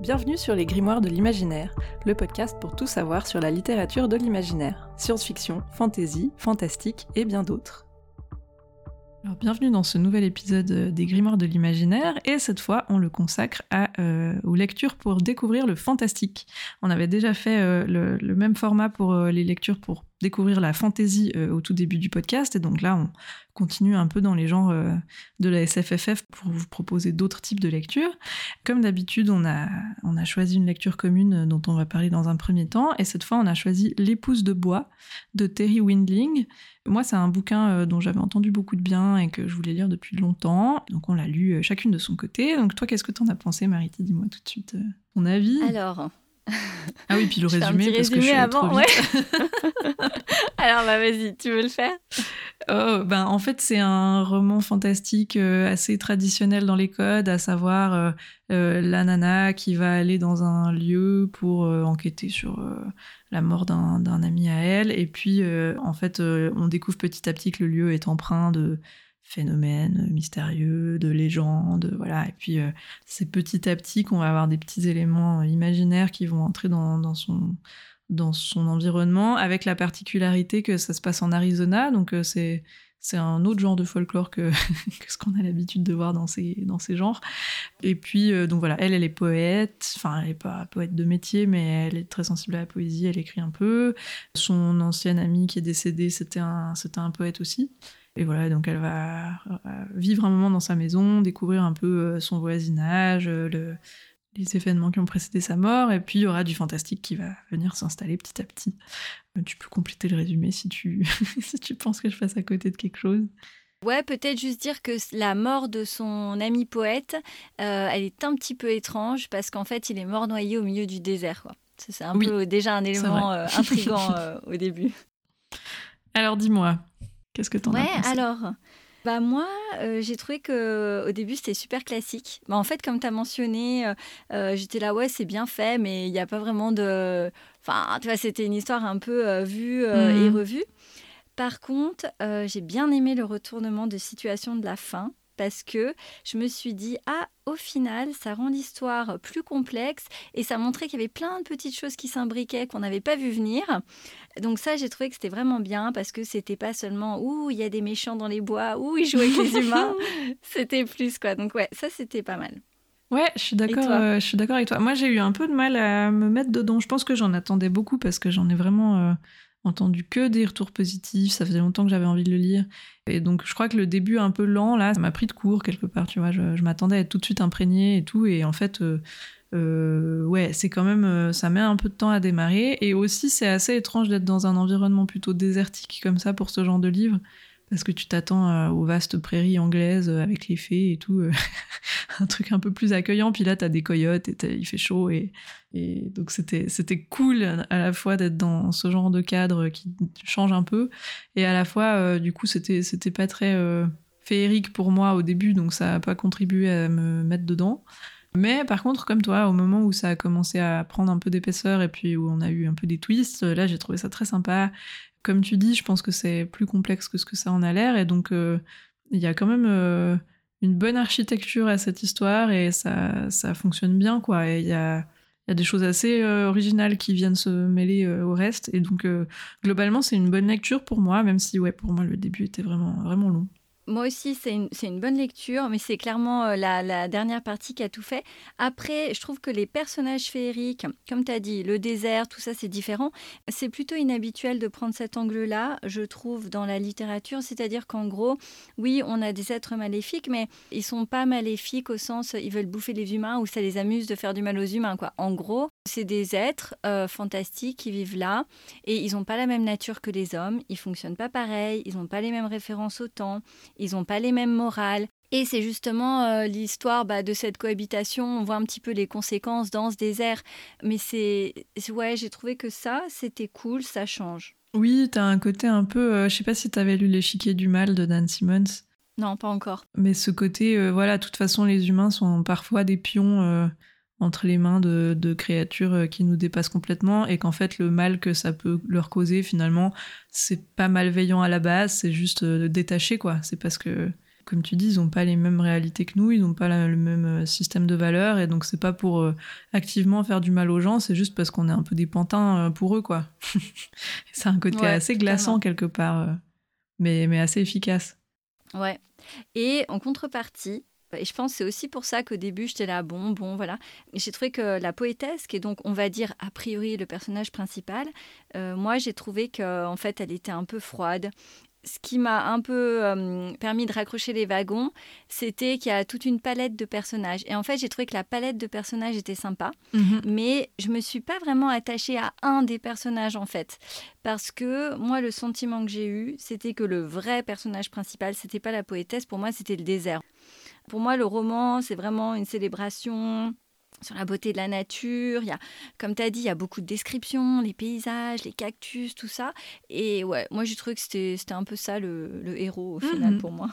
Bienvenue sur les Grimoires de l'imaginaire, le podcast pour tout savoir sur la littérature de l'imaginaire, science-fiction, fantasy, fantastique et bien d'autres. Alors, bienvenue dans ce nouvel épisode des Grimoires de l'imaginaire et cette fois on le consacre à, euh, aux lectures pour découvrir le fantastique. On avait déjà fait euh, le, même format pour euh, les lectures pour découvrir la fantasy euh, au tout début du podcast. Et donc là, on continue un peu dans les genres euh, de la SFFF pour vous proposer d'autres types de lectures. Comme d'habitude, on a, on a choisi une lecture commune euh, dont on va parler dans un premier temps. Et cette fois, on a choisi L'épouse de bois de Terry Windling. Moi, c'est un bouquin dont j'avais entendu beaucoup de bien et que je voulais lire depuis longtemps. Donc on l'a lu chacune de son côté. Donc toi, qu'est-ce que t'en as pensé, Mariti? Dis-moi tout de suite ton avis. Alors, ah oui, puis le résumé, parce que je suis avant, trop ouais. Alors, bah vas-y, tu veux le faire? Oh, ben, En fait, c'est un roman fantastique euh, assez traditionnel dans les codes, à savoir euh, euh, la nana qui va aller dans un lieu pour enquêter sur la mort d'un ami à elle. Et puis, en fait, on découvre petit à petit que le lieu est empreint de phénomènes mystérieux, de légendes, voilà. Et puis euh, c'est petit à petit qu'on va avoir des petits éléments imaginaires qui vont entrer dans, son dans son environnement, avec la particularité que ça se passe en Arizona, donc euh, c'est c'est un autre genre de folklore que, ce qu'on a l'habitude de voir dans ces, dans ces genres. Et puis, euh, donc voilà, elle, elle est poète, enfin, elle est pas poète de métier, mais elle est très sensible à la poésie, elle écrit un peu. Son ancienne amie qui est décédée, c'était un, c'était un poète aussi. Et voilà, donc elle va euh, vivre un moment dans sa maison, découvrir un peu euh, son voisinage, euh, le, les événements qui ont précédé sa mort, et puis il y aura du fantastique qui va venir s'installer petit à petit. Tu peux compléter le résumé si tu, si tu penses que je passe à côté de quelque chose. Ouais, peut-être juste dire que la mort de son ami poète, euh, elle est un petit peu étrange parce qu'en fait, il est mort noyé au milieu du désert. C'est un oui, peu déjà un élément euh, intrigant euh, au début. Alors dis-moi, Qu'est-ce que t'en ouais, as pensé alors, bah moi, euh, j'ai trouvé que au début c'était super classique. Bah, en fait, comme tu as mentionné, euh, euh, j'étais là, ouais, c'est bien fait, mais il n'y a pas vraiment de. Enfin, tu vois, c'était une histoire un peu euh, vue et revue. Par contre, j'ai bien aimé le retournement de situation de la fin parce que je me suis dit, ah, au final, ça rend l'histoire plus complexe et ça montrait qu'il y avait plein de petites choses qui s'imbriquaient qu'on n'avait pas vu venir. Donc ça, j'ai trouvé que c'était vraiment bien parce que c'était pas seulement, ouh, il y a des méchants dans les bois, ouh, ils jouent avec les humains. C'était plus, quoi. Donc ouais, ça, c'était pas mal. Ouais, je suis d'accord. euh, je suis d'accord avec toi. Moi, j'ai eu un peu de mal à me mettre dedans. Je pense que j'en attendais beaucoup parce que j'en ai vraiment euh, entendu que des retours positifs. Ça faisait longtemps que j'avais envie de le lire. Et donc, je crois que le début un peu lent, là, ça m'a pris de court quelque part. Tu vois, je, m'attendais à être tout de suite imprégnée et tout. Et en fait, euh, euh, ouais, c'est quand même, euh, ça met un peu de temps à démarrer. Et aussi, c'est assez étrange d'être dans un environnement plutôt désertique comme ça pour ce genre de livre. Parce que tu t'attends aux vastes prairies anglaises avec les fées et tout, un truc un peu plus accueillant. Puis là, t'as des coyotes et il fait chaud et, et donc c'était c'était cool à la fois d'être dans ce genre de cadre qui change un peu et à la fois euh, du coup c'était c'était pas très euh, féerique pour moi au début donc ça a pas contribué à me mettre dedans. Mais par contre, comme toi, au moment où ça a commencé à prendre un peu d'épaisseur et puis où on a eu un peu des twists, là j'ai trouvé ça très sympa. Comme tu dis, je pense que c'est plus complexe que ce que ça en a l'air et donc euh, il y a quand même une bonne architecture à cette histoire et ça, ça fonctionne bien quoi. Il y a, y a des choses assez euh, originales qui viennent se mêler euh, au reste et donc euh, globalement c'est une bonne lecture pour moi, même si ouais pour moi le début était vraiment vraiment long. Moi aussi, c'est une, bonne lecture, mais c'est clairement euh, la, dernière partie qui a tout fait. Après, je trouve que les personnages féeriques, comme tu as dit, le désert, tout ça, c'est différent. C'est plutôt inhabituel de prendre cet angle-là, je trouve, dans la littérature. C'est-à-dire qu'en gros, oui, on a des êtres maléfiques, mais ils sont pas maléfiques au sens ils veulent bouffer les humains ou ça les amuse de faire du mal aux humains. En gros, c'est des êtres euh, fantastiques qui vivent là et ils n'ont pas la même nature que les hommes. Ils fonctionnent pas pareil, ils n'ont pas les mêmes références au temps ils n'ont pas les mêmes morales. Et c'est justement euh, l'histoire bah, de cette cohabitation. On voit un petit peu les conséquences dans ce désert. Mais c'est. Ouais, j'ai trouvé que ça, c'était cool, ça change. Oui, t'as un côté un peu, euh, je sais pas si t'avais lu L'échiquier du mal de Dan Simmons. Non, pas encore. Mais ce côté, euh, voilà, de toute façon, les humains sont parfois des pions euh, entre les mains de, de créatures euh, qui nous dépassent complètement et qu'en fait, le mal que ça peut leur causer, finalement, c'est pas malveillant à la base, c'est juste euh, détaché, quoi. C'est parce que comme tu dis, ils n'ont pas les mêmes réalités que nous, ils n'ont pas le même euh, système de valeurs, et donc c'est pas pour euh, activement faire du mal aux gens, c'est juste parce qu'on est un peu des pantins euh, pour eux, quoi. c'est un côté assez glaçant quelque part, mais, mais assez efficace. Ouais. Et en contrepartie, et je pense c'est aussi pour ça qu'au début, j'étais là, bon, bon, voilà. J'ai trouvé que la poétesse, qui est donc, on va dire, a priori le personnage principal, moi, j'ai trouvé qu'en en fait, elle était un peu froide ce qui m'a un peu euh, permis de raccrocher les wagons, c'était qu'il y a toute une palette de personnages. Et en fait, j'ai trouvé que la palette de personnages était sympa, mhm. mais je me suis pas vraiment attachée à un des personnages en fait, parce que moi, le sentiment que j'ai eu, c'était que le vrai personnage principal, c'était pas la poétesse, pour moi, c'était le désert. Pour moi, le roman, c'est vraiment une célébration sur la beauté de la nature. Il y a, comme tu as dit, il y a beaucoup de descriptions, les paysages, les cactus, tout ça. Et ouais, moi j'ai trouvé que c'était un peu ça le, le héros au final mhm. pour moi.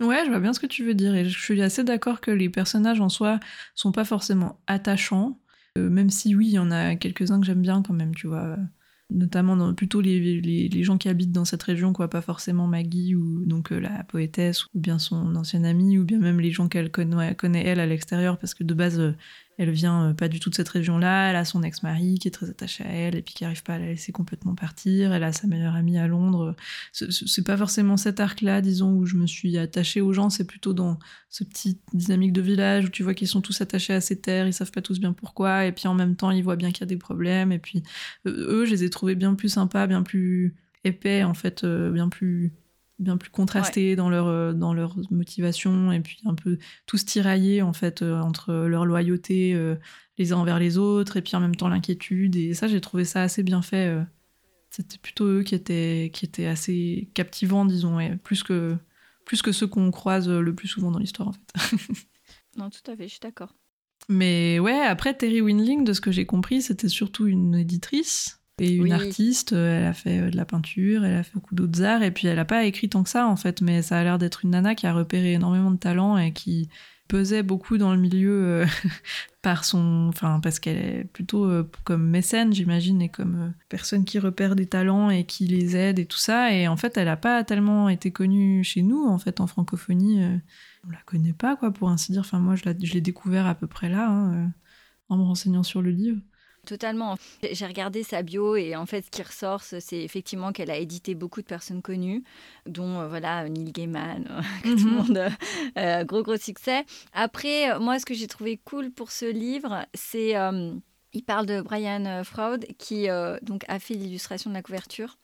Ouais, je vois bien ce que tu veux dire. Et je suis assez d'accord que les personnages en soi sont pas forcément attachants. Euh, même si oui, il y en a quelques-uns que j'aime bien quand même, tu vois notamment dans, plutôt les, les, gens qui habitent dans cette région, quoi, pas forcément Maggie ou donc euh, la poétesse ou bien son ancienne amie ou bien même les gens qu'elle connaît, connaît, elle à l'extérieur parce que de base euh, elle vient euh, pas du tout de cette région-là, elle a son ex-mari qui est très attaché à elle et puis qui arrive pas à la laisser complètement partir, elle a sa meilleure amie à Londres. C'est pas forcément cet arc-là, disons, où je me suis attachée aux gens, c'est plutôt dans ce petit dynamique de village où tu vois qu'ils sont tous attachés à ces terres, ils savent pas tous bien pourquoi, et puis en même temps ils voient bien qu'il y a des problèmes, et puis eux, je les ai trouvés bien plus sympas, bien plus épais en fait, euh, bien plus bien plus contrastés dans leur euh, dans leur motivation et puis un peu tous tiraillés en fait euh, entre leur loyauté euh, les uns envers les autres et puis en même temps l'inquiétude. Et ça j'ai trouvé ça assez bien fait c'était plutôt eux qui étaient qui étaient assez captivants disons et plus que plus que ceux qu'on croise le plus souvent dans l'histoire en fait. Non tout à fait je suis d'accord. Mais ouais après Terry Winling de ce que j'ai compris c'était surtout une éditrice et une artiste, euh, elle a fait euh, de la peinture, elle a fait beaucoup d'autres arts, et puis elle n'a pas écrit tant que ça en fait, mais ça a l'air d'être une nana qui a repéré énormément de talent et qui pesait beaucoup dans le milieu euh, par son, enfin parce qu'elle est plutôt comme mécène j'imagine et comme personne qui repère des talents et qui les aide et tout ça, et en fait elle n'a pas tellement été connue chez nous en fait en francophonie, on la connaît pas quoi pour ainsi dire, enfin moi je l'ai découvert à peu près là hein, en me renseignant sur le livre. Totalement. J'ai regardé sa bio et en fait, ce qui ressort, c'est effectivement qu'elle a édité beaucoup de personnes connues, dont euh, voilà Neil Gaiman, euh, que tout le mhm. monde euh, gros gros succès. Après, moi, ce que j'ai trouvé cool pour ce livre, c'est il parle de Brian Froud qui donc a fait l'illustration de la couverture.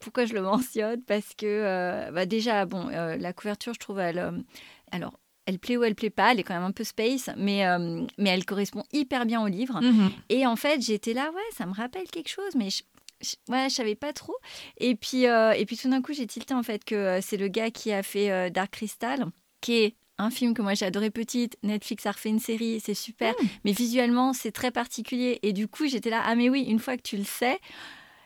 Pourquoi je le mentionne? Parce que bah déjà, bon, la couverture, je trouve, elle, alors elle plaît ou elle plaît pas, elle est quand même un peu space, mais, euh, mais elle correspond hyper bien au livre. Mhm. Et en fait, j'étais là, ouais, ça me rappelle quelque chose, mais je, je, ouais, je savais pas trop. Et puis, euh, et puis tout d'un coup, j'ai tilté en fait que euh, c'est le gars qui a fait Dark Crystal, qui est un film que moi j'ai adoré petite. Netflix a refait une série, c'est super, hmm. mais visuellement c'est très particulier. Et du coup, j'étais là, ah mais oui, une fois que tu le sais,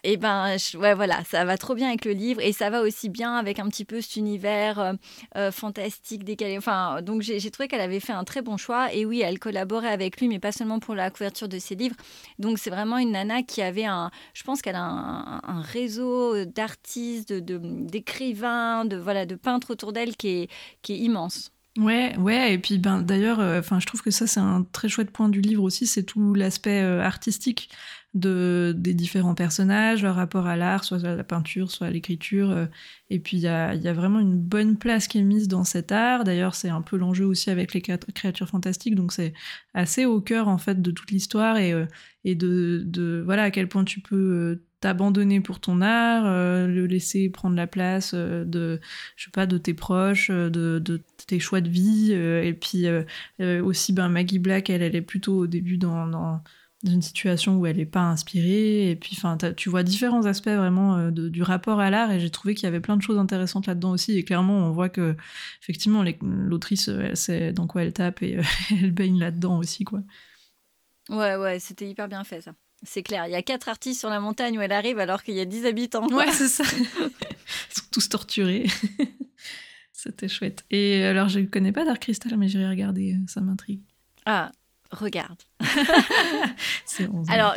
et ben ouais voilà ça va trop bien avec le livre et ça va aussi bien avec un petit peu cet univers euh, euh, fantastique décalé. Enfin donc j'ai trouvé qu'elle avait fait un très bon choix et oui elle collaborait avec lui mais pas seulement pour la couverture de ses livres. Donc c'est vraiment une nana qui avait un je pense qu'elle a un, réseau d'artistes d'écrivains de, voilà de peintres autour d'elle qui est qui est immense. Ouais, ouais, et puis ben d'ailleurs, euh, enfin, je trouve que ça c'est un très chouette point du livre aussi, c'est tout l'aspect artistique de, des différents personnages, leur rapport à l'art, soit à la peinture, soit à l'écriture. Euh, et puis il y a, y a, vraiment une bonne place qui est mise dans cet art. D'ailleurs, c'est un peu l'enjeu aussi avec les créatures fantastiques, donc c'est assez au cœur en fait de toute l'histoire et, euh, et de, de, voilà à quel point tu peux euh, t'abandonner pour ton art, le laisser prendre la place de, je sais pas, de tes proches, de, de tes choix de vie. et puis aussi, ben Maggie Black, elle, elle est plutôt au début dans, dans dans une situation où elle n'est pas inspirée. Et puis, enfin, tu vois différents aspects vraiment euh, du rapport à l'art. Et j'ai trouvé qu'il y avait plein de choses intéressantes là-dedans aussi. Et clairement, on voit que, effectivement, l'autrice, elle sait dans quoi elle tape et elle baigne là-dedans aussi, quoi. Ouais, ouais, c'était hyper bien fait, ça. C'est clair. Il y a quatre artistes sur la montagne où elle arrive alors qu'il y a dix habitants. Ouais, c'est ça. Ils sont tous torturés. C'était chouette. Et alors, je ne connais pas Dark Crystal, mais j'irai regarder, euh, ça m'intrigue. Ah, regarde. Alors,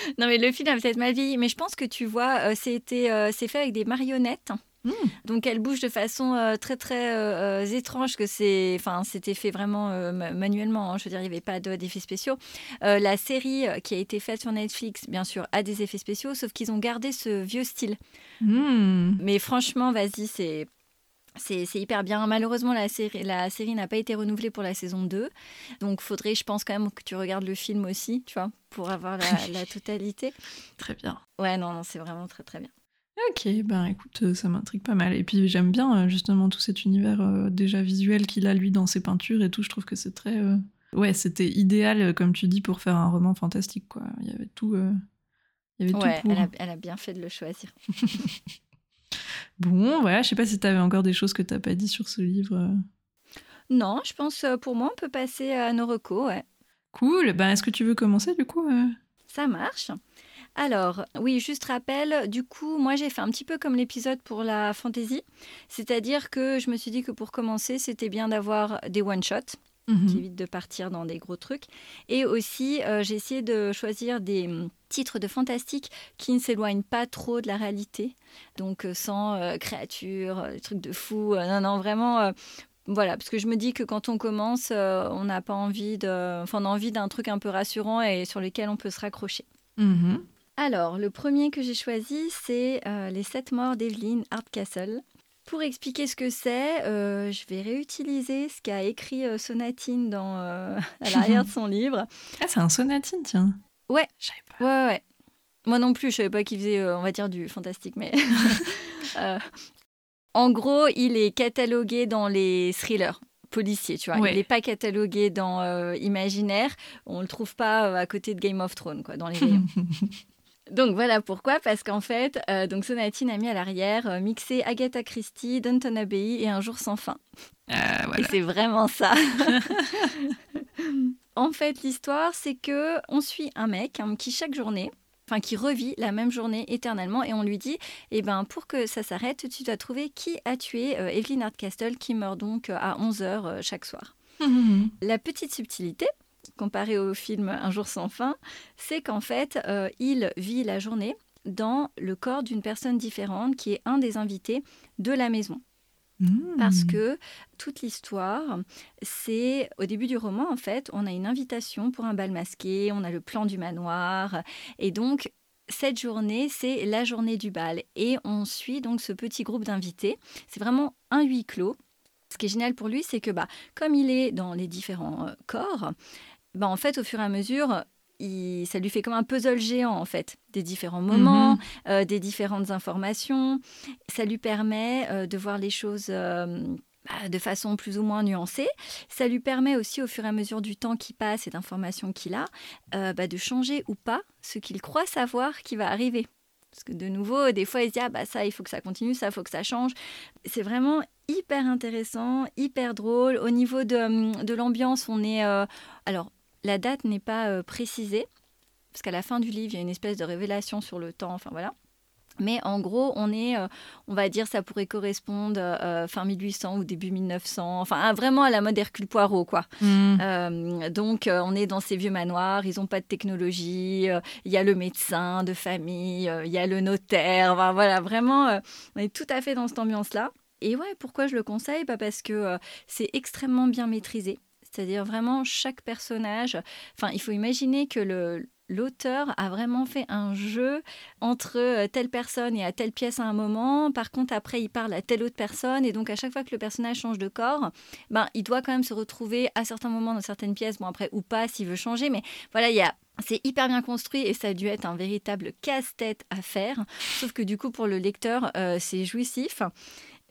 non mais le film a peut-être ma vie, mais je pense que tu vois, euh, c'était, euh, c'est fait avec des marionnettes. Mmh. Donc elle bouge de façon euh, très très euh, étrange que c'est, enfin c'était fait vraiment manuellement. Hein. je veux dire, il n'y avait pas d'effets spéciaux. la série qui a été faite sur Netflix, bien sûr, a des effets spéciaux, sauf qu'ils ont gardé ce vieux style. Mmh. Mais franchement, vas-y, c'est c'est hyper bien. Malheureusement, la série, la série n'a pas été renouvelée pour la saison 2. Donc, faudrait, je pense, quand même que tu regardes le film aussi, tu vois, pour avoir la, totalité. Très bien. Ouais, non, non, c'est vraiment très, très bien. Ok, ben écoute, euh, ça m'intrigue pas mal. Et puis, j'aime bien euh, justement tout cet univers euh, déjà visuel qu'il a, lui, dans ses peintures et tout. Je trouve que c'est très. Ouais, c'était idéal, comme tu dis, pour faire un roman fantastique, quoi. Il y avait tout. Il y avait tout pour... elle, a, elle a bien fait de le choisir. Bon, voilà, je sais pas si tu avais encore des choses que tu pas dit sur ce livre. Non, je pense euh, pour moi, on peut passer à nos recos, ouais. Cool, ben, est-ce que tu veux commencer du coup euh? Ça marche. Alors, oui, juste rappel, du coup, moi j'ai fait un petit peu comme l'épisode pour la fantasy, c'est-à-dire que je me suis dit que pour commencer, c'était bien d'avoir des one-shots, mmh qui évitent de partir dans des gros trucs, et aussi euh, j'ai essayé de choisir des titres de fantastique qui ne s'éloignent pas trop de la réalité. Donc euh, sans euh, créatures, euh, trucs de fou. non, non, vraiment. voilà, parce que je me dis que quand on commence, on n'a pas envie de. Enfin, on a envie d'un truc un peu rassurant et sur lequel on peut se raccrocher. Mm-hmm. Alors, le premier que j'ai choisi, c'est Les Sept Morts d'Evelyn Hardcastle. Pour expliquer ce que c'est, je vais réutiliser ce qu'a écrit Sonatine dans, à l'arrière de son livre. Ah, c'est un Sonatine, tiens. Ouais. Ouais, ouais. Moi non plus, je savais pas qu'il faisait, euh, on va dire, du fantastique, mais. Euh, en gros, il est catalogué dans les thrillers policiers, tu vois. Il n'est pas catalogué dans euh, Imaginaire. On le trouve pas à côté de Game of Thrones, quoi, dans les rayons. Donc voilà pourquoi, parce qu'en fait, donc Sonatine a mis à l'arrière mixé Agatha Christie, Downton Abbey et Un jour sans fin. Et c'est vraiment ça. En fait, l'histoire, c'est que on suit un mec hein, qui chaque journée, enfin qui revit la même journée éternellement, et on lui dit, eh ben pour que ça s'arrête, tu dois trouver qui a tué euh, Evelyn Hardcastle, qui meurt donc euh, à 11 h euh, chaque soir. La petite subtilité, comparée au film Un jour sans fin, c'est qu'en fait, il vit la journée dans le corps d'une personne différente qui est un des invités de la maison. Parce mmh. que toute l'histoire, c'est au début du roman, en fait, on a une invitation pour un bal masqué, on a le plan du manoir, et donc cette journée, c'est la journée du bal. Et on suit donc ce petit groupe d'invités. C'est vraiment un huis clos. Ce qui est génial pour lui, c'est que bah, comme il est dans les différents euh, corps, bah, en fait, au fur et à mesure, ça lui fait comme un puzzle géant en fait, des différents moments, mhm. euh, des différentes informations. Ça lui permet euh, de voir les choses bah, de façon plus ou moins nuancée. Ça lui permet aussi au fur et à mesure du temps qui passe et d'informations qu'il a, bah, de changer ou pas ce qu'il croit savoir qui va arriver. Parce que de nouveau, des fois, il se dit, ah bah ça, il faut que ça continue, ça, il faut que ça change. C'est vraiment hyper intéressant, hyper drôle. Au niveau de, de l'ambiance, on est... alors, la date n'est pas euh, précisée, parce qu'à la fin du livre, il y a une espèce de révélation sur le temps, enfin voilà. Mais en gros, on est, euh, on va dire, ça pourrait correspondre euh, fin 1800 ou début 1900, enfin vraiment à la mode Hercule Poirot, quoi. Mmh. donc, on est dans ces vieux manoirs, ils n'ont pas de technologie, il y a le médecin de famille, il y a le notaire, enfin, voilà, vraiment, on est tout à fait dans cette ambiance-là. Et ouais, pourquoi je le conseille? Bah Parce que c'est extrêmement bien maîtrisé. C'est-à-dire vraiment chaque personnage. Enfin, il faut imaginer que le, l'auteur a vraiment fait un jeu entre euh, telle personne et à telle pièce à un moment. Par contre, après, il parle à telle autre personne. Et donc, à chaque fois que le personnage change de corps, ben, il doit quand même se retrouver à certains moments dans certaines pièces. Bon, après, ou pas, s'il veut changer. Mais voilà, il y a c'est hyper bien construit et ça a dû être un véritable casse-tête à faire. Sauf que du coup, pour le lecteur, euh, c'est jouissif.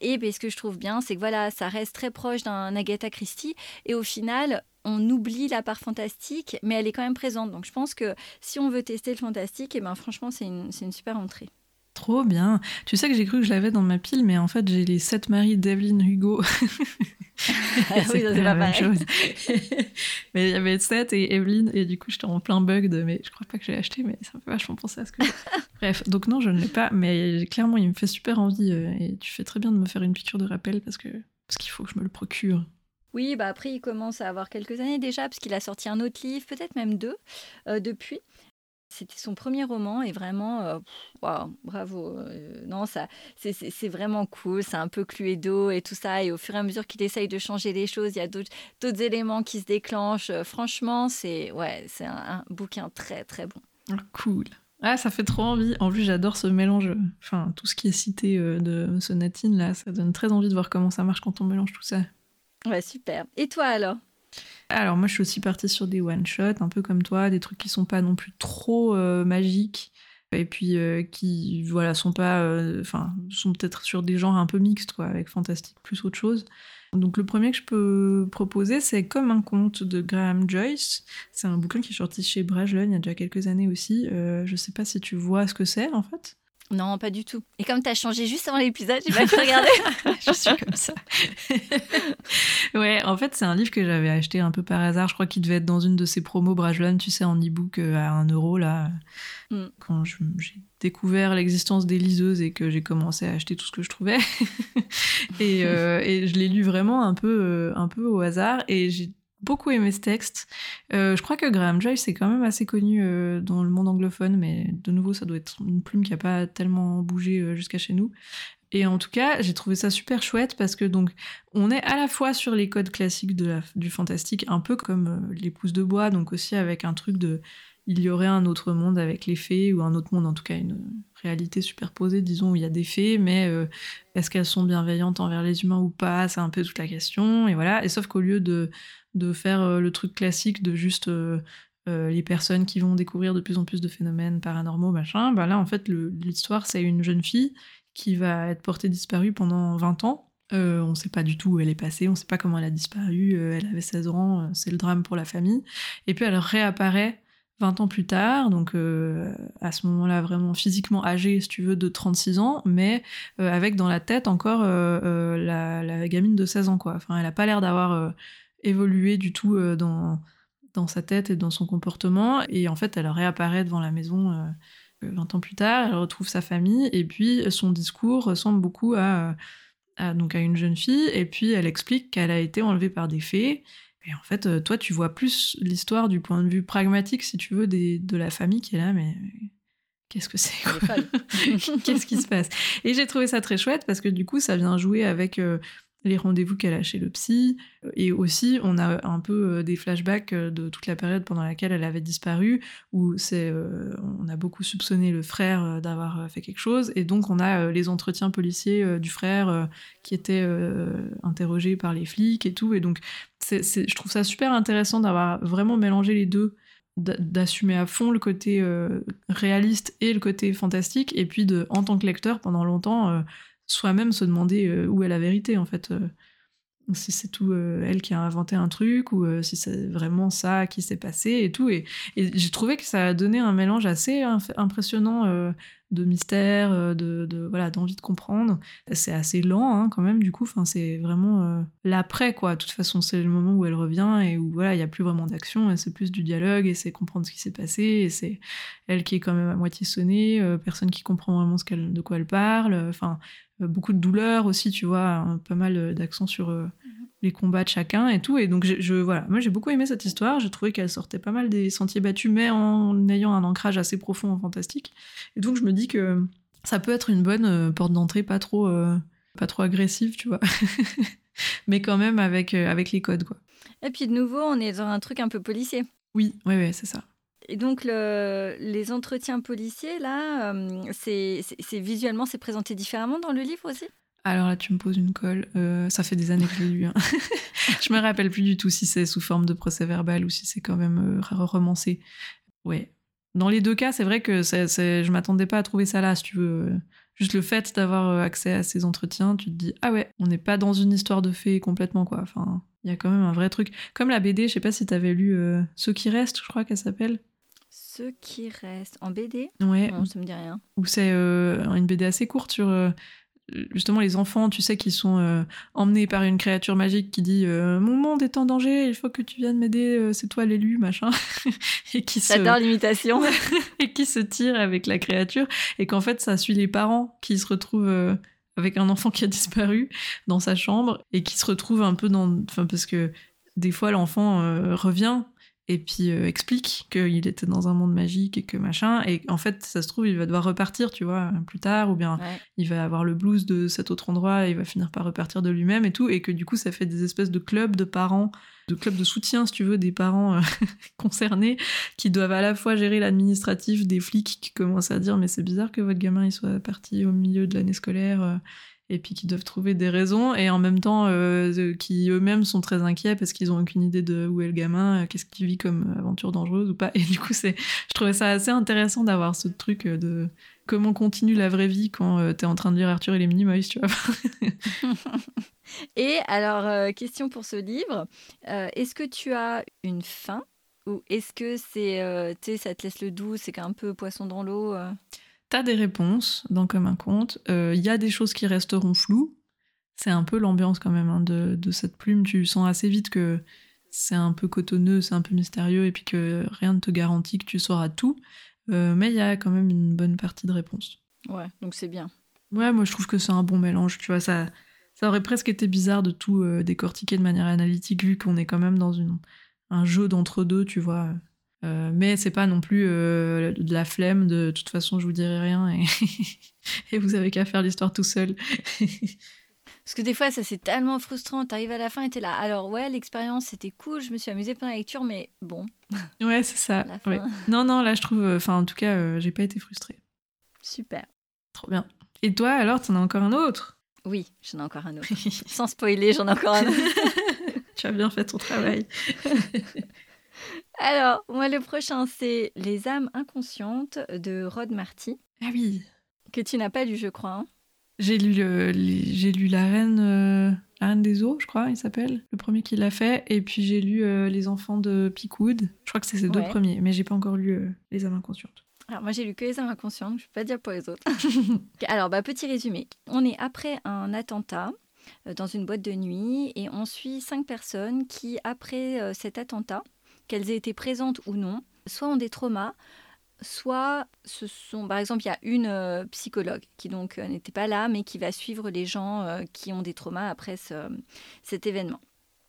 Et ben, ce que je trouve bien, c'est que voilà, ça reste très proche d'un Agatha Christie. Et au final, on oublie la part fantastique, mais elle est quand même présente. Donc je pense que si on veut tester le fantastique, et eh ben, franchement, c'est une, une super entrée. Trop bien. Tu sais que j'ai cru que je l'avais dans ma pile, mais en fait, j'ai les sept maris d'Evelyn Hugo. Ah oui, c'est pas la chose. mais il y avait Seth et Evelyn, et du coup, j'étais en plein bug de mais je crois pas que je l'ai acheté, mais ça me fait vachement penser à ce que. Bref, donc non, je ne l'ai pas, mais clairement, il me fait super envie, euh, et tu fais très bien de me faire une piqûre de rappel parce que parce qu'il faut que je me le procure. Oui, bah après, il commence à avoir quelques années déjà, parce qu'il a sorti un autre livre, peut-être même deux, euh, depuis. C'était son premier roman et vraiment, euh, bravo. Euh, non, ça, c'est vraiment cool. C'est un peu Cluedo et tout ça. Et au fur et à mesure qu'il essaye de changer les choses, il y a d'autres éléments qui se déclenchent. franchement, c'est ouais, c'est un, bouquin très très bon. Ah, cool. Ah, ça fait trop envie. En plus, j'adore ce mélange. Enfin, tout ce qui est cité de Sonatine, là, ça donne très envie de voir comment ça marche quand on mélange tout ça. Ouais, super. Et toi alors? Alors moi je suis aussi partie sur des one shot un peu comme toi, des trucs qui sont pas non plus trop euh, magiques et puis euh, qui voilà sont pas, euh, enfin sont peut-être sur des genres un peu mixtes avec fantastique plus autre chose. Donc le premier que je peux proposer c'est Comme un conte de Graham Joyce. C'est un bouquin qui est sorti chez Brajlon il y a déjà quelques années aussi. je sais pas si tu vois ce que c'est en fait. Non, pas du tout. Et comme tu as changé juste avant l'épisode, j'ai pas pu regarder. je suis comme ça. ouais, en fait, c'est un livre que j'avais acheté un peu par hasard. Je crois qu'il devait être dans une de ces promos Brajlon, tu sais, en e-book euh, à 1 euro, là. Mm. Quand j'ai découvert l'existence des liseuses et que j'ai commencé à acheter tout ce que je trouvais. et, euh, et, je l'ai lu vraiment un peu, euh, un peu au hasard. Et j'ai beaucoup aimé ce texte. Euh, je crois que Graham Joyce est quand même assez connu euh, dans le monde anglophone, mais de nouveau, ça doit être une plume qui n'a pas tellement bougé euh, jusqu'à chez nous. Et en tout cas, j'ai trouvé ça super chouette parce que donc on est à la fois sur les codes classiques du fantastique, un peu comme les pousses de bois, donc aussi avec un truc de il y aurait un autre monde avec les fées ou un autre monde, en tout cas une réalité superposée, disons où il y a des fées, mais est-ce qu'elles sont bienveillantes envers les humains ou pas? C'est un peu toute la question. Et voilà. Et sauf qu'au lieu de de faire euh, le truc classique de juste euh, euh, les personnes qui vont découvrir de plus en plus de phénomènes paranormaux, machin, bah là, en fait, l'histoire, c'est une jeune fille qui va être portée disparue pendant 20 ans. on ne sait pas du tout où elle est passée, on ne sait pas comment elle a disparu, elle avait 16 ans, c'est le drame pour la famille. Et puis elle réapparaît 20 ans plus tard, donc à ce moment-là vraiment physiquement âgée, si tu veux, de 36 ans, mais avec dans la tête encore la, gamine de 16 ans, quoi. Enfin, elle n'a pas l'air d'avoir évolué du tout euh, dans, dans sa tête et dans son comportement. Et en fait, elle réapparaît devant la maison 20 euh, ans plus tard, elle retrouve sa famille, et puis son discours ressemble beaucoup à, donc à une jeune fille, et puis elle explique qu'elle a été enlevée par des fées. Et en fait, euh, toi, tu vois plus l'histoire du point de vue pragmatique, si tu veux, des, de la famille qui est là, mais qu'est-ce que c'est Qu'est-ce qui se passe? Et j'ai trouvé ça très chouette parce que du coup, ça vient jouer avec les rendez-vous qu'elle a chez le psy. Et aussi, on a un peu euh, des flashbacks euh, de toute la période pendant laquelle elle avait disparu, où c'est, euh, on a beaucoup soupçonné le frère d'avoir fait quelque chose. Et donc, on a les entretiens policiers du frère qui étaient interrogés par les flics et tout. Et donc, c'est, je trouve ça super intéressant d'avoir vraiment mélangé les deux d'assumer à fond le côté réaliste et le côté fantastique et puis de en tant que lecteur pendant longtemps soi-même se demander euh, où est la vérité en fait euh, si c'est tout euh, elle qui a inventé un truc ou si c'est vraiment ça qui s'est passé et tout et, j'ai trouvé que ça a donné un mélange assez impressionnant de mystère, de, voilà, d'envie de comprendre. C'est assez lent hein, quand même, du coup. C'est vraiment l'après, quoi. De toute façon, c'est le moment où elle revient et où voilà, il y a plus vraiment d'action. Et c'est plus du dialogue et c'est comprendre ce qui s'est passé. Et c'est elle qui est quand même à moitié sonnée, personne qui comprend vraiment ce qu'elle, de quoi elle parle. Enfin, beaucoup de douleur aussi, tu vois, pas mal d'accent sur les combats de chacun et tout. Et donc, je, voilà, moi j'ai beaucoup aimé cette histoire. J'ai trouvé qu'elle sortait pas mal des sentiers battus, mais en ayant un ancrage assez profond en fantastique. Et donc, je me dis que ça peut être une bonne euh, porte d'entrée, pas trop, euh, pas trop agressive, tu vois, mais quand même avec, euh, avec les codes, quoi. Et puis de nouveau, on est dans un truc un peu policier. Oui, oui, oui, c'est ça. Et donc, le, les entretiens policiers, là, c'est visuellement, c'est présenté différemment dans le livre aussi? Alors là, tu me poses une colle. Euh, ça fait des années que je l'ai lu. Hein. je me rappelle plus du tout si c'est sous forme de procès verbal ou si c'est quand même euh, romancé. Ouais. Dans les deux cas, c'est vrai que c'est, je m'attendais pas à trouver ça là, si tu veux. Juste le fait d'avoir euh, accès à ces entretiens, tu te dis ah ouais, on n'est pas dans une histoire de fées complètement quoi. Enfin, il y a quand même un vrai truc. Comme la BD, je sais pas si t'avais lu Ceux qui restent, je crois qu'elle s'appelle. Ceux qui restent en BD. Ouais. Non, ça me dit rien. Ou c'est une BD assez courte sur justement les enfants, tu sais, qui sont euh, emmenés par une créature magique qui dit euh, Mon monde est en danger, il faut que tu viennes m'aider, euh, c'est toi l'élu, machin. et qui J'adore l'imitation. et qui se tire avec la créature. Et qu'en fait, ça suit les parents qui se retrouvent avec un enfant qui a disparu dans sa chambre et qui se retrouvent un peu dans. Enfin, parce que des fois, l'enfant revient et puis euh, explique qu'il était dans un monde magique et que machin. Et en fait, ça se trouve, il va devoir repartir, tu vois, plus tard, ou bien il va avoir le blues de cet autre endroit et il va finir par repartir de lui-même et tout. Et que du coup, ça fait des espèces de clubs de parents, de clubs de soutien, si tu veux, des parents euh, concernés qui doivent à la fois gérer l'administratif des flics qui commencent à dire mais c'est bizarre que votre gamin il soit parti au milieu de l'année scolaire. Euh, et puis qui doivent trouver des raisons, et en même temps euh, qui eux-mêmes sont très inquiets parce qu'ils ont aucune idée de où est le gamin, euh, qu'est-ce qu'il vit comme aventure dangereuse ou pas. Et du coup, c'est, je trouvais ça assez intéressant d'avoir ce truc euh, de comment continue la vraie vie quand t'es en train de lire Arthur et les Minimoys, tu vois. et alors, question pour ce livre, est-ce que tu as une fin ou est-ce que c'est, ça te laisse le doux, c'est un peu poisson dans l'eau T'as des réponses dans Comme un conte. Il euh, y a des choses qui resteront floues. C'est un peu l'ambiance quand même hein, de, cette plume. Tu sens assez vite que c'est un peu cotonneux, c'est un peu mystérieux, et puis que rien ne te garantit que tu sauras tout. Euh, mais il y a quand même une bonne partie de réponses. Ouais, donc c'est bien. Ouais, moi je trouve que c'est un bon mélange. Tu vois, ça, ça aurait presque été bizarre de tout euh, décortiquer de manière analytique, vu qu'on est quand même dans une, un jeu d'entre-deux, tu vois. Euh, mais c'est pas non plus euh, de la flemme de, toute façon je vous dirai rien et, et vous avez qu'à faire l'histoire tout seul. Parce que des fois ça c'est tellement frustrant, t'arrives à la fin et t'es là, alors ouais l'expérience c'était cool, je me suis amusée pendant la lecture mais bon. Ouais c'est ça. Non non là je trouve, euh, enfin en tout cas j'ai pas été frustrée. Super. Trop bien. Et toi alors t'en as encore un autre? Oui j'en ai encore un autre. Sans spoiler j'en ai encore un autre. tu as bien fait ton travail. Alors, moi, le prochain, c'est Les âmes inconscientes de Rod Marty. Ah oui. Que tu n'as pas lu, je crois. Hein. J'ai lu, j'ai lu La Reine, euh, La Reine des Eaux, je crois, il s'appelle, le premier qu'il a fait. Et puis j'ai lu euh, Les Enfants de Pickwood. Je crois que c'est ces deux premiers, mais j'ai pas encore lu euh, Les âmes inconscientes. Alors moi j'ai lu que les âmes inconscientes, je ne peux pas dire pour les autres. Alors bah, petit résumé, on est après un attentat dans une boîte de nuit et on suit cinq personnes qui après cet attentat qu'elles aient été présentes ou non, soit ont des traumas, soit ce sont, par exemple, il y a une euh, psychologue qui donc euh, n'était pas là, mais qui va suivre les gens euh, qui ont des traumas après cet événement.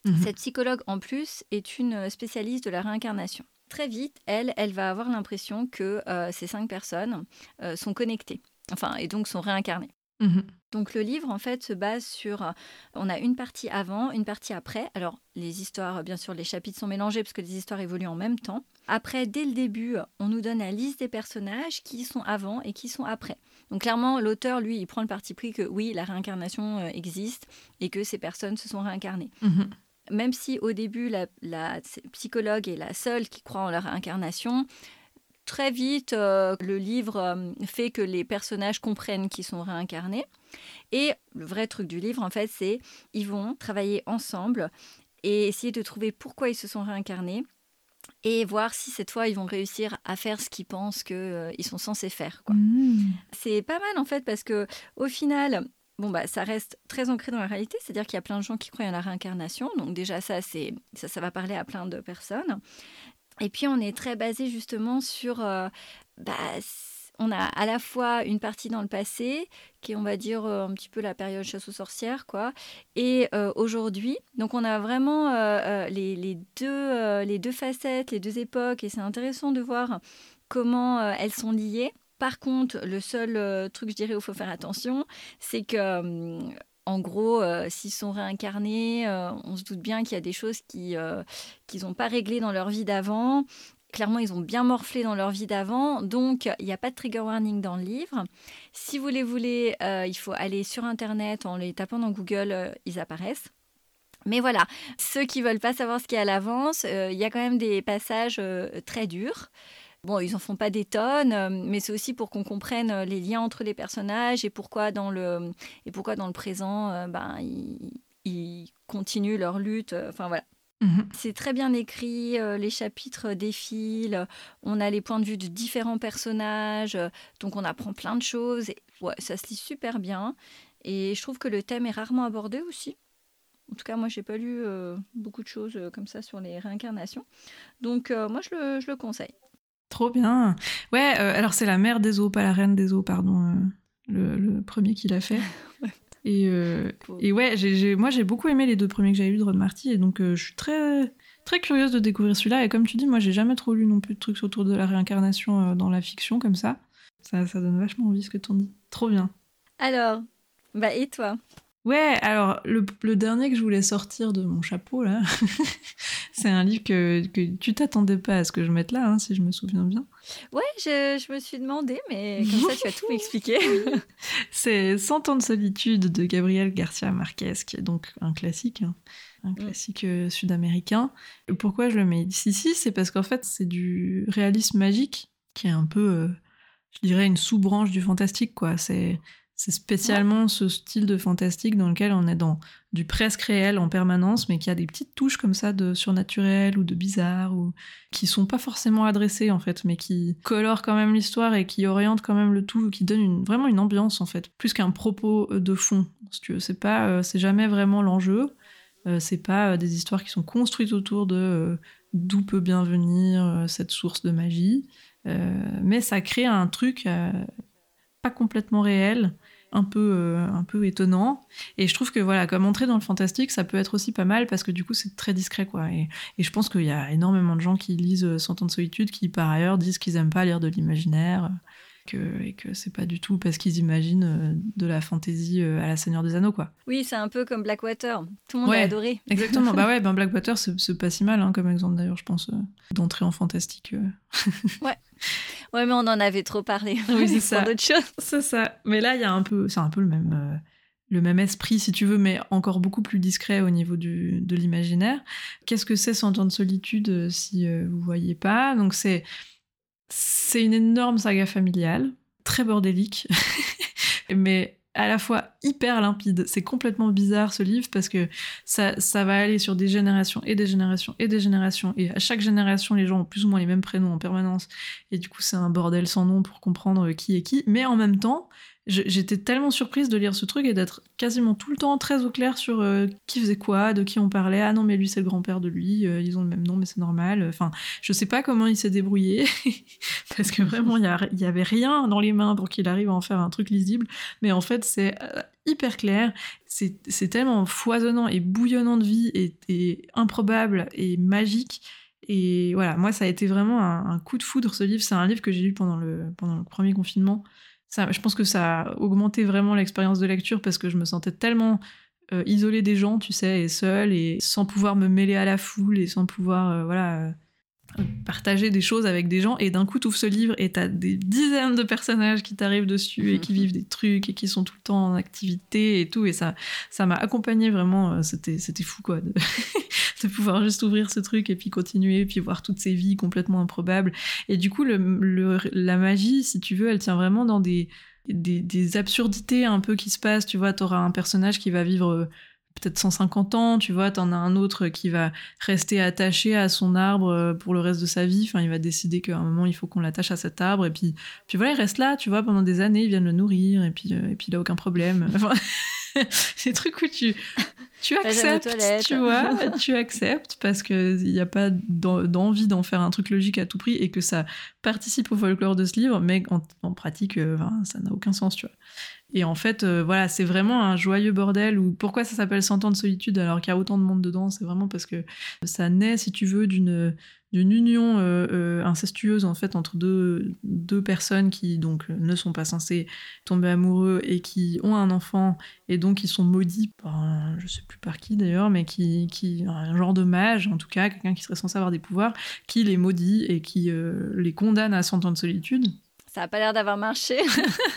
Mhm. Cette psychologue, en plus, est une spécialiste de la réincarnation. Très vite, elle, elle va avoir l'impression que ces cinq personnes sont connectées, enfin, et donc sont réincarnées. Mhm. Donc le livre en fait se base sur, euh, on a une partie avant, une partie après. Alors les histoires, bien sûr, les chapitres sont mélangés parce que les histoires évoluent en même temps. Après, dès le début, on nous donne la liste des personnages qui sont avant et qui sont après. Donc clairement, l'auteur, lui, il prend le parti pris que oui, la réincarnation euh, existe et que ces personnes se sont réincarnées. Mhm. Même si au début, la, la psychologue est la seule qui croit en la réincarnation, très vite, euh, le livre euh, fait que les personnages comprennent qu'ils sont réincarnés. Et le vrai truc du livre, en fait, c'est ils vont travailler ensemble et essayer de trouver pourquoi ils se sont réincarnés et voir si cette fois ils vont réussir à faire ce qu'ils pensent qu'ils euh, sont censés faire. Mmh. C'est pas mal en fait parce que au final, bon bah ça reste très ancré dans la réalité, c'est-à-dire qu'il y a plein de gens qui croient en la réincarnation, donc déjà ça c'est ça, ça va parler à plein de personnes. Et puis on est très basé justement sur... Euh, bah, on a à la fois une partie dans le passé, qui est, on va dire, euh, un petit peu la période chasse aux sorcières, quoi, et euh, aujourd'hui. Donc, on a vraiment les, deux, les deux facettes, les deux époques, et c'est intéressant de voir comment elles sont liées. Par contre, le seul truc, je dirais, où il faut faire attention, c'est que hum, en gros, euh, s'ils sont réincarnés, euh, on se doute bien qu'il y a des choses qui euh, qu'ils n'ont pas réglées dans leur vie d'avant. Clairement, ils ont bien morflé dans leur vie d'avant, donc il n'y a pas de trigger warning dans le livre. Si vous les voulez, il faut aller sur Internet en les tapant dans Google, ils apparaissent. Mais voilà, ceux qui veulent pas savoir ce qu'il y a à l'avance, il y a quand même des passages très durs. Bon, ils en font pas des tonnes, euh, mais c'est aussi pour qu'on comprenne euh, les liens entre les personnages et pourquoi dans le, et pourquoi dans le présent, euh, ben, ils, continuent leur lutte. Enfin voilà. Mhm. C'est très bien écrit, les chapitres défilent, on a les points de vue de différents personnages, donc on apprend plein de choses. Et, ouais, ça se lit super bien. Et je trouve que le thème est rarement abordé aussi. En tout cas, moi, j'ai pas lu beaucoup de choses comme ça sur les réincarnations. Donc, moi, je le, je le conseille. Trop bien. Ouais, euh, alors c'est la mère des eaux, pas la reine des eaux, pardon, euh, le, premier qu'il a fait. Et, euh, et ouais, moi j'ai beaucoup aimé les deux premiers que j'avais lus de Rod Marty, et donc je suis très, très curieuse de découvrir celui-là. Et comme tu dis, moi, j'ai jamais trop lu non plus de trucs autour de la réincarnation dans la fiction comme ça. Ça, ça donne vachement envie ce que tu en dis. Trop bien. Alors, bah et toi? Ouais, alors le, dernier que je voulais sortir de mon chapeau là, c'est un livre que, que tu t'attendais pas à ce que je mette là, hein, si je me souviens bien. Ouais, je, je, me suis demandé, mais comme ça tu as tout expliqué. c'est Cent ans de solitude de Gabriel Garcia Marquez, qui est donc un classique, hein, un mm. classique euh, sud-américain. Pourquoi je le mets ici? C'est parce qu'en fait c'est du réalisme magique, qui est un peu, euh, je dirais, une sous-branche du fantastique, quoi. C'est c'est spécialement ce style de fantastique dans lequel on est dans du presque réel en permanence, mais qui a des petites touches comme ça de surnaturel ou de bizarre, ou qui sont pas forcément adressées en fait, mais qui colorent quand même l'histoire et qui orientent quand même le tout, qui donnent vraiment une ambiance en fait, plus qu'un propos euh, de fond. Si tu c'est pas, euh, c'est jamais vraiment l'enjeu. Euh, c'est pas des histoires qui sont construites autour de d'où peut bien venir cette source de magie, mais ça crée un truc pas complètement réel un peu, euh, un peu étonnant. Et je trouve que voilà, comme entrer dans le fantastique, ça peut être aussi pas mal parce que du coup, c'est très discret, quoi. Et, et je pense qu'il y a énormément de gens qui lisent euh, Cent ans de solitude qui, par ailleurs, disent qu'ils aiment pas lire de l'imaginaire. Que, et que c'est pas du tout parce qu'ils imaginent euh, de la fantaisie à la Seigneur des Anneaux, quoi. Oui, c'est un peu comme Blackwater. Tout le monde a adoré. Exactement. bah ouais, ben Blackwater, c'est pas si mal hein, comme exemple d'ailleurs, je pense, d'entrer en fantastique. ouais. Ouais, mais on en avait trop parlé. Oui, c'est ça. d'autres choses. C'est ça. Mais là, il y a un peu, c'est un peu le même, euh, le même esprit, si tu veux, mais encore beaucoup plus discret au niveau du, de l'imaginaire. Qu'est-ce que c'est Cent ans de solitude, euh, si euh, vous voyez pas? Donc c'est, c'est une énorme saga familiale, très bordélique, mais à la fois hyper limpide. C'est complètement bizarre ce livre parce que ça, va aller sur des générations et des générations et des générations. Et à chaque génération, les gens ont plus ou moins les mêmes prénoms en permanence. Et du coup, c'est un bordel sans nom pour comprendre qui est qui. Mais en même temps, j'étais tellement surprise de lire ce truc et d'être quasiment tout le temps très au clair sur euh, qui faisait quoi, de qui on parlait. Ah non, mais lui, c'est le grand-père de lui, euh, ils ont le même nom, mais c'est normal. Enfin, je sais pas comment il s'est débrouillé, parce que vraiment, il y, avait rien dans les mains pour qu'il arrive à en faire un truc lisible. Mais en fait, c'est euh, hyper clair, c'est tellement foisonnant et bouillonnant de vie et, improbable et magique. Et voilà, moi, ça a été vraiment un, coup de foudre, ce livre. C'est un livre que j'ai lu pendant le premier confinement je pense que ça a augmenté vraiment l'expérience de lecture parce que je me sentais tellement euh, isolée des gens, tu sais, et seule, et sans pouvoir me mêler à la foule, et sans pouvoir, euh, voilà, euh, partager des choses avec des gens. Et d'un coup, tu ouvres ce livre et t'as des dizaines de personnages qui t'arrivent dessus et qui vivent des trucs et qui sont tout le temps en activité et tout. Et ça, ça m'a accompagné vraiment. C'était, c'était fou, quoi. de pouvoir juste ouvrir ce truc et puis continuer, puis voir toutes ces vies complètement improbables. Et du coup, le, la magie, si tu veux, elle tient vraiment dans des, des, absurdités un peu qui se passent. Tu vois, t'auras un personnage qui va vivre euh, peut-être 150 ans, tu vois, t'en as un autre qui va rester attaché à son arbre euh, pour le reste de sa vie, enfin il va décider qu'à un moment il faut qu'on l'attache à cet arbre, et puis, puis voilà, il reste là, tu vois, pendant des années, ils viennent le nourrir, et puis, euh, et puis il a aucun problème. Enfin, des trucs où tu, tu acceptes, tu vois, tu acceptes parce qu'il n'y a pas d'envie d'en faire un truc logique à tout prix et que ça participe au folklore de ce livre, mais en, pratique, euh, ça n'a aucun sens, tu vois. Et en fait, euh, voilà, c'est vraiment un joyeux bordel. Ou pourquoi ça s'appelle 100 ans de solitude alors qu'il y a autant de monde dedans C'est vraiment parce que ça naît, si tu veux, d'une d'une union euh, euh, incestueuse en fait entre deux, deux personnes qui donc ne sont pas censées tomber amoureux et qui ont un enfant et donc ils sont maudits par un, sais plus par qui d'ailleurs mais qui, qui un genre de mage en tout cas quelqu'un qui serait censé avoir des pouvoirs qui les maudit et qui les condamne à 100 ans de solitude ça n'a pas l'air d'avoir marché.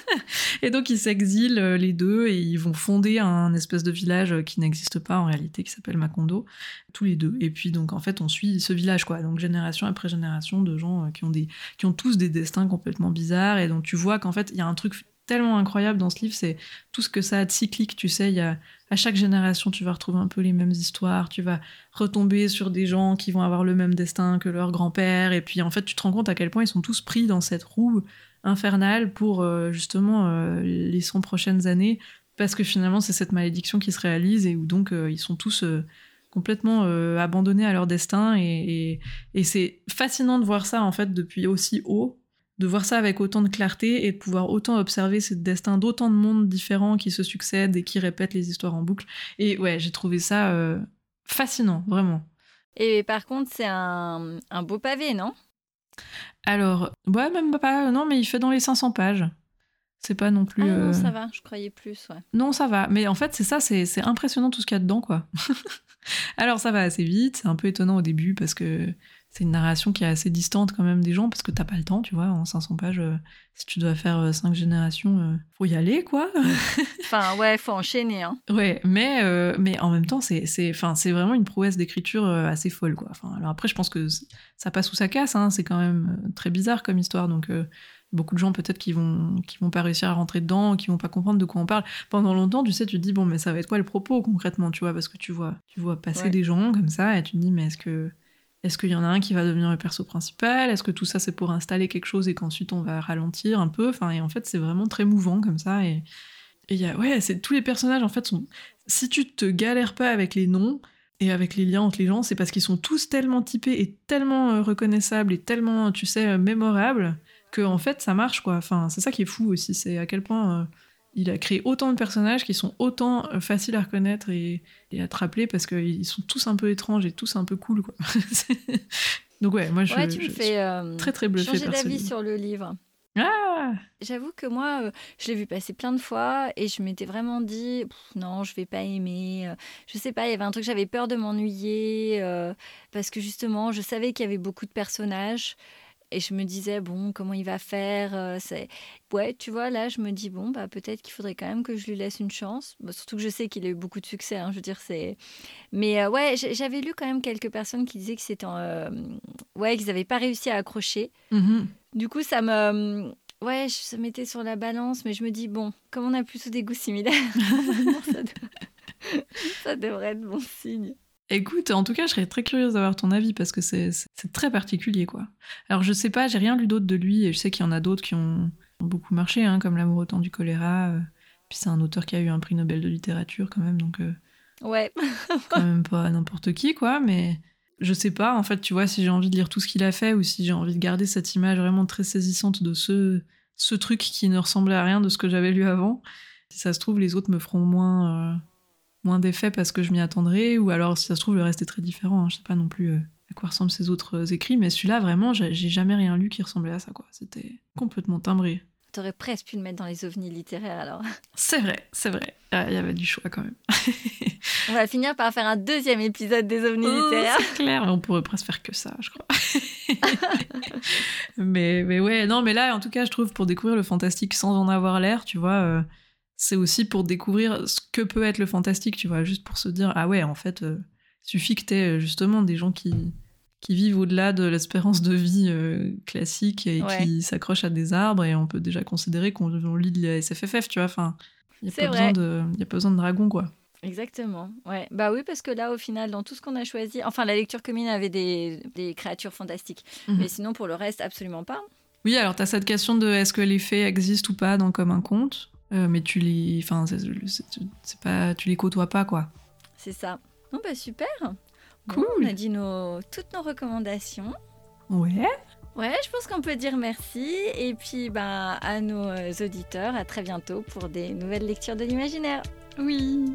et donc ils s'exilent euh, les deux et ils vont fonder un espèce de village euh, qui n'existe pas en réalité, qui s'appelle Macondo, tous les deux. Et puis donc en fait on suit ce village quoi, donc génération après génération de gens euh, qui ont des, qui ont tous des destins complètement bizarres et donc tu vois qu'en fait il y a un truc tellement incroyable dans ce livre, c'est tout ce que ça a de cyclique, tu sais, il y a à chaque génération, tu vas retrouver un peu les mêmes histoires, tu vas retomber sur des gens qui vont avoir le même destin que leur grand-père, et puis en fait, tu te rends compte à quel point ils sont tous pris dans cette roue infernale pour euh, justement euh, les 100 prochaines années, parce que finalement, c'est cette malédiction qui se réalise et où donc euh, ils sont tous complètement abandonnés à leur destin, et c'est fascinant de voir ça en fait depuis aussi haut de voir ça avec autant de clarté et de pouvoir autant observer ce destin d'autant de mondes différents qui se succèdent et qui répètent les histoires en boucle. Et ouais, j'ai trouvé ça euh, fascinant, vraiment. Et par contre, c'est un, un beau pavé, non? Alors, ouais, même pas. Non, mais il fait dans les 500 pages. C'est pas non plus. Ah non, euh, ça va, je croyais plus, ouais. Non, ça va. Mais en fait, c'est ça, c'est c'est impressionnant tout ce qu'il y a dedans, quoi. Alors, ça va assez vite. C'est un peu étonnant au début parce que c'est une narration qui est assez distante quand même des gens parce que t'as pas le temps, tu vois. En 500 pages, euh, si tu dois faire euh, cinq générations, euh, faut y aller, quoi. Enfin, ouais, faut enchaîner, hein. ouais, mais, euh, mais en même temps, c'est c'est- enfin, c'est vraiment une prouesse d'écriture euh, assez folle, quoi. Enfin, alors après, je pense que ça passe ou ça casse. Hein. C'est quand même euh, très bizarre comme histoire, donc. euh, Beaucoup de gens peut-être qui vont qui vont pas réussir à rentrer dedans, qui vont pas comprendre de quoi on parle. Pendant longtemps, tu sais, tu te dis bon, mais ça va être quoi le propos concrètement, tu vois, parce que tu vois, tu vois passer Ouais. des gens comme ça et tu te dis mais est-ce que est-ce qu'il y en a un qui va devenir le perso principal? Est-ce que tout ça c'est pour installer quelque chose et qu'ensuite on va ralentir un peu? Enfin, et en fait, c'est vraiment très mouvant comme ça et et y a ouais, c'est tous les personnages en fait sont si tu te galères pas avec les noms et avec les liens entre les gens, c'est parce qu'ils sont tous tellement typés et tellement euh, reconnaissables et tellement, tu sais, euh, mémorables que en fait ça marche quoi. Enfin, c'est ça qui est fou aussi, c'est à quel point euh, il a créé autant de personnages qui sont autant euh, faciles à reconnaître et, et à te rappeler parce qu'ils sont tous un peu étranges et tous un peu cool quoi. Donc ouais, moi je, ouais, tu me je fais euh, très très bluffée changer d'avis sur le livre. Ah J'avoue que moi, euh, je l'ai vu passer plein de fois et je m'étais vraiment dit, non, je vais pas aimer. Je sais pas, il y avait un truc, j'avais peur de m'ennuyer euh, parce que justement, je savais qu'il y avait beaucoup de personnages et je me disais, bon, comment il va faire euh, c'est... Ouais, tu vois, là, je me dis, bon, bah, peut-être qu'il faudrait quand même que je lui laisse une chance. Bon, surtout que je sais qu'il a eu beaucoup de succès, hein, je veux dire, c'est. Mais euh, ouais, j'avais lu quand même quelques personnes qui disaient que c'était. euh, Ouais, qu'ils n'avaient pas réussi à accrocher. Mhm. Du coup, ça me. Ouais, je- ça mettait sur la balance, mais je me dis, bon, comme on a plutôt des goûts similaires, normalement, ça, devrait... ça devrait être bon signe. Écoute, en tout cas, je serais très curieuse d'avoir ton avis parce que c'est très particulier, quoi. Alors, je sais pas, j'ai rien lu d'autre de lui et je sais qu'il y en a d'autres qui ont, ont beaucoup marché, hein, comme L'amour au temps du choléra. euh, puis c'est un auteur qui a eu un prix Nobel de littérature, quand même, donc euh, Ouais, quand même pas n'importe qui, quoi. Mais je sais pas, en fait, tu vois, si j'ai envie de lire tout ce qu'il a fait ou si j'ai envie de garder cette image vraiment très saisissante de ce, ce truc qui ne ressemblait à rien de ce que j'avais lu avant. Si ça se trouve, les autres me feront moins, euh, moins d'effet parce que je m'y attendrai, ou alors si ça se trouve, le reste est très différent. hein. Je sais pas non plus euh, à quoi ressemblent ces autres euh, écrits, mais celui-là, vraiment, j'ai j'ai jamais rien lu qui ressemblait à ça, quoi. C'était complètement timbré. t'aurais presque pu le mettre dans les ovnis littéraires alors. C'est vrai, c'est vrai. Ah, Il y avait du choix quand même. On va finir par faire un deuxième épisode des ovnis Oh, littéraires. C'est clair, on pourrait presque faire que ça, je crois. mais, mais ouais, non, mais là, en tout cas, je trouve pour découvrir le fantastique sans en avoir l'air, tu vois, euh, c'est aussi pour découvrir ce que peut être le fantastique, tu vois, juste pour se dire, ah ouais, en fait, euh, suffit que t'aies euh, justement des gens qui, qui vivent au-delà de l'espérance de vie euh, classique et Ouais. qui s'accrochent à des arbres, et on peut déjà considérer qu'on on lit de la SFFF, tu vois, enfin, il n'y a, pas besoin de- dragon, quoi. Exactement. Ouais. Bah oui, parce que là, au final, dans tout ce qu'on a choisi, enfin, la lecture commune avait des, des créatures fantastiques. Mhm. Mais sinon, pour le reste, absolument pas. Oui, alors t'as cette question de est-ce que les faits existent ou pas dans comme un conte, euh, mais tu les, enfin, c'est- pas, tu les côtoies pas quoi. C'est ça. Non, bah super. Bon, Cool. on a dit nos, toutes nos recommandations. Ouais. Ouais, je pense qu'on peut dire merci. Et puis, bah, à nos euh, auditeurs, à très bientôt pour des nouvelles lectures de l'imaginaire. Oui.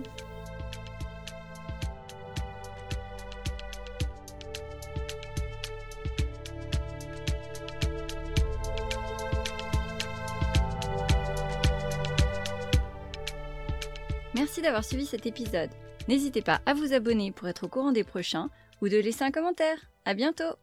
Merci d'avoir suivi cet épisode. N'hésitez pas à vous abonner pour être au courant des prochains ou de laisser un commentaire. À bientôt!